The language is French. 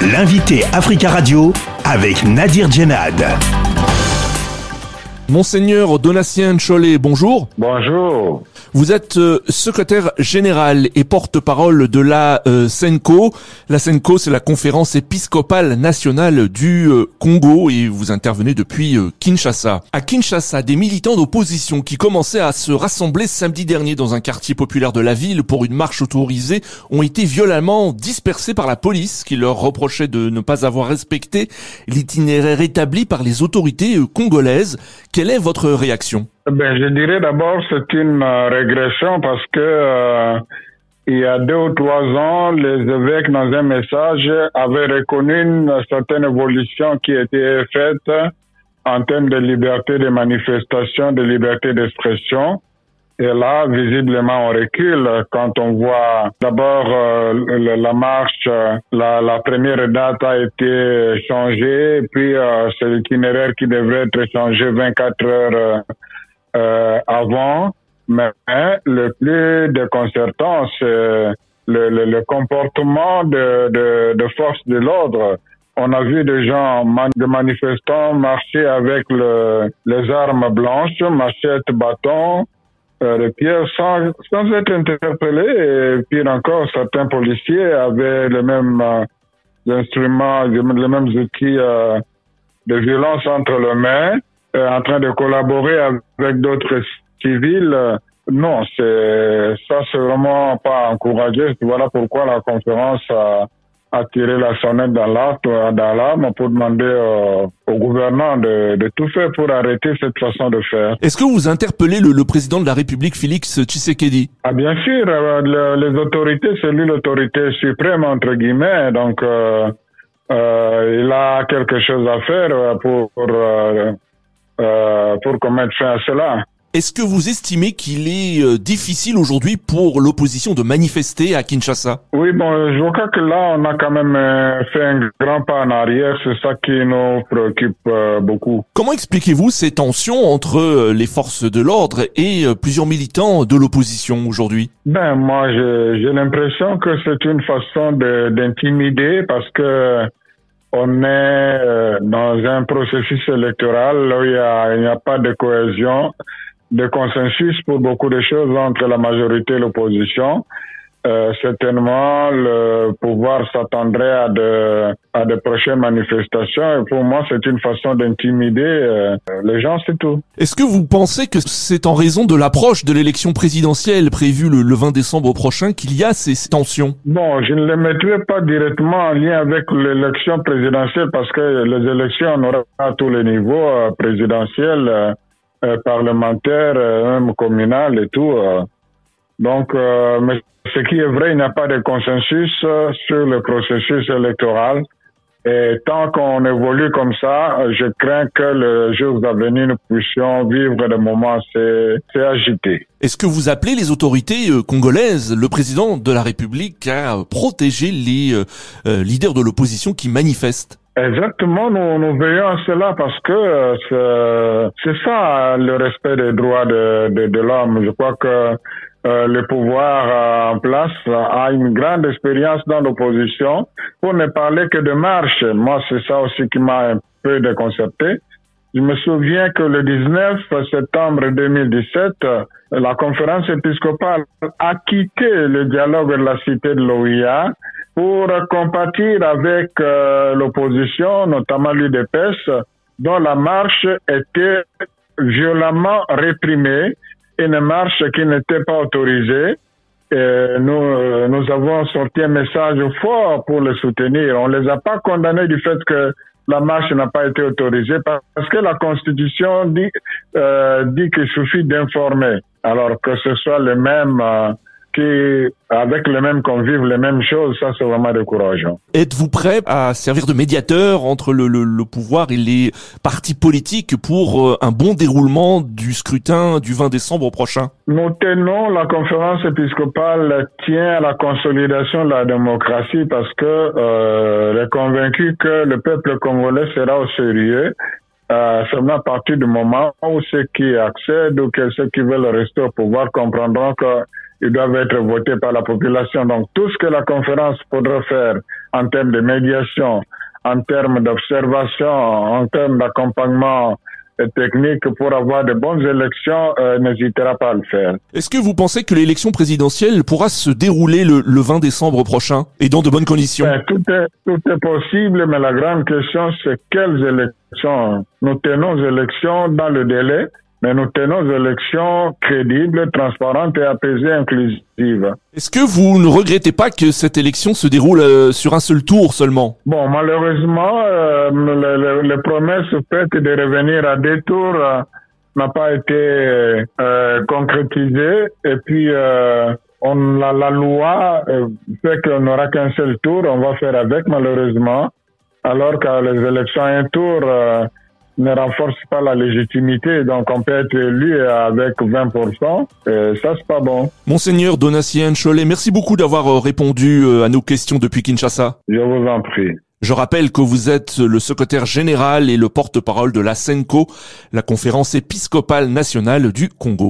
L'invité Africa Radio avec Nadir Djenad. Monseigneur Donatien Cholet, bonjour. Bonjour. Vous êtes euh, secrétaire général et porte-parole de la euh, SENCO. La SENCO, c'est la conférence épiscopale nationale du euh, Congo et vous intervenez depuis Kinshasa. À Kinshasa, des militants d'opposition qui commençaient à se rassembler samedi dernier dans un quartier populaire de la ville pour une marche autorisée ont été violemment dispersés par la police qui leur reprochait de ne pas avoir respecté l'itinéraire établi par les autorités congolaises. Quelle est votre réaction? Ben, Je dirais d'abord c'est une régression parce que euh, il y a deux ou trois ans, les évêques, dans un message, avaient reconnu une certaine évolution qui était faite en termes de liberté de manifestation, de liberté d'expression. Et là, visiblement, on recule quand on voit d'abord euh, la marche, la, première date a été changée, puis euh, c'est l'itinéraire qui devrait être changé 24 heures avant. Mais le plus déconcertant, c'est le, le, le, comportement de, de, de force de l'ordre. On a vu des gens, des manifestants marcher avec le, les armes blanches, machettes, bâtons, euh, les pierres sans, sans être interpellés. Et pire encore, certains policiers avaient les mêmes euh, instruments, les mêmes outils euh, de violence entre les mains, euh, en train de collaborer avec d'autres civils. non, c'est ça, c'est vraiment pas encouragé. Voilà pourquoi la conférence a a tiré la sonnette l'alarme pour demander euh, au gouvernement de, de, tout faire pour arrêter cette façon de faire. Est-ce que vous interpellez le, le, président de la République, Félix Tshisekedi? Ah bien sûr, euh, les autorités, c'est lui l'autorité suprême entre guillemets, donc euh, euh il a quelque chose à faire pour pour, pour commettre fin à cela. Est-ce que vous estimez qu'il est euh, difficile aujourd'hui pour l'opposition de manifester à Kinshasa? Oui, bon, je crois que là, on a quand même euh, fait un grand pas en arrière. C'est ça qui nous préoccupe euh, beaucoup. Comment expliquez-vous ces tensions entre les forces de l'ordre et plusieurs militants de l'opposition aujourd'hui? Ben, moi, j'ai l'impression que c'est une façon d'intimider parce que on est dans un processus électoral où il n'y a, a, pas de cohésion de consensus pour beaucoup de choses entre la majorité et l'opposition. Euh, certainement, le pouvoir s'attendrait à de, à de prochaines manifestations. Et pour moi, c'est une façon d'intimider euh, les gens, c'est tout. Est-ce que vous pensez que c'est en raison de l'approche de l'élection présidentielle prévue le, 20 décembre prochain qu'il y a ces, tensions? Bon, je ne les mettrai pas directement en lien avec l'élection présidentielle parce que les élections, on aura à tous les niveaux euh, présidentiels euh, euh, parlementaire, euh, même communal et tout. Euh. Donc, mais ce qui est vrai, il n'y a pas de consensus sur le processus électoral. Et tant qu'on évolue comme ça, je crains que le jours à venir, nous puissions vivre des moments assez agités. Est-ce que vous appelez les autorités congolaises, le président de la République, à protéger les leaders de l'opposition qui manifestent? Exactement, nous, nous veillons à cela parce que euh, c'est ça le respect des droits de, de, de l'homme. Je crois que euh, le pouvoir euh, en place a une grande expérience dans l'opposition pour ne parler que de marche. Moi, c'est ça aussi qui m'a un peu déconcerté. Je me souviens que le 19 septembre 2017, la conférence épiscopale a quitté le dialogue de la cité de l'OIA pour compatir avec euh, l'opposition, notamment l'UDPS, dont la marche était violemment réprimée, une marche qui n'était pas autorisée. Euh, nous avons sorti un message fort pour le soutenir. On les a pas condamnés du fait que la marche n'a pas été autorisée parce que la Constitution dit, euh, dit qu'il suffit d'informer. Alors que ce soit le même euh, avec les mêmes convives, les mêmes choses, ça c'est vraiment décourageant. Êtes-vous prêt à servir de médiateur entre le, le, le, pouvoir et les partis politiques pour euh, un bon déroulement du scrutin du 20 décembre prochain? Nous tenons, la conférence épiscopale tient à la consolidation de la démocratie parce que euh, est convaincu que le peuple congolais sera au sérieux euh, seulement à partir du moment où ceux qui accèdent ou que ceux qui veulent rester au pouvoir comprendront que ils doivent être votés par la population. Donc tout ce que la conférence pourra faire en termes de médiation, en termes d'observation, en termes d'accompagnement technique pour avoir de bonnes élections, euh, n'hésitera pas à le faire. Est-ce que vous pensez que l'élection présidentielle pourra se dérouler le, le 20 décembre prochain et dans de bonnes conditions? Ben, tout, est, tout est possible, mais la grande question, c'est quelles élections? Nous tenons élections dans le délai mais nous tenons des élections crédibles, transparentes et apaisées, inclusives. Est-ce que vous ne regrettez pas que cette élection se déroule euh, sur un seul tour seulement? Bon, malheureusement, euh, les, les, promesses faites de revenir à deux tours euh, n'a pas été euh, concrétisée. Et puis, euh, on, la, la loi fait qu'on n'aura qu'un seul tour. On va faire avec, malheureusement. Alors que les élections à un tour ne renforce pas la légitimité. Donc, on peut être élu avec 20%. Et ça, c'est pas bon. Monseigneur Donatien Cholet, merci beaucoup d'avoir euh, répondu euh, à nos questions depuis Kinshasa. Je vous en prie. Je rappelle que vous êtes le secrétaire général et le porte-parole de la SENCO, la conférence épiscopale nationale du Congo.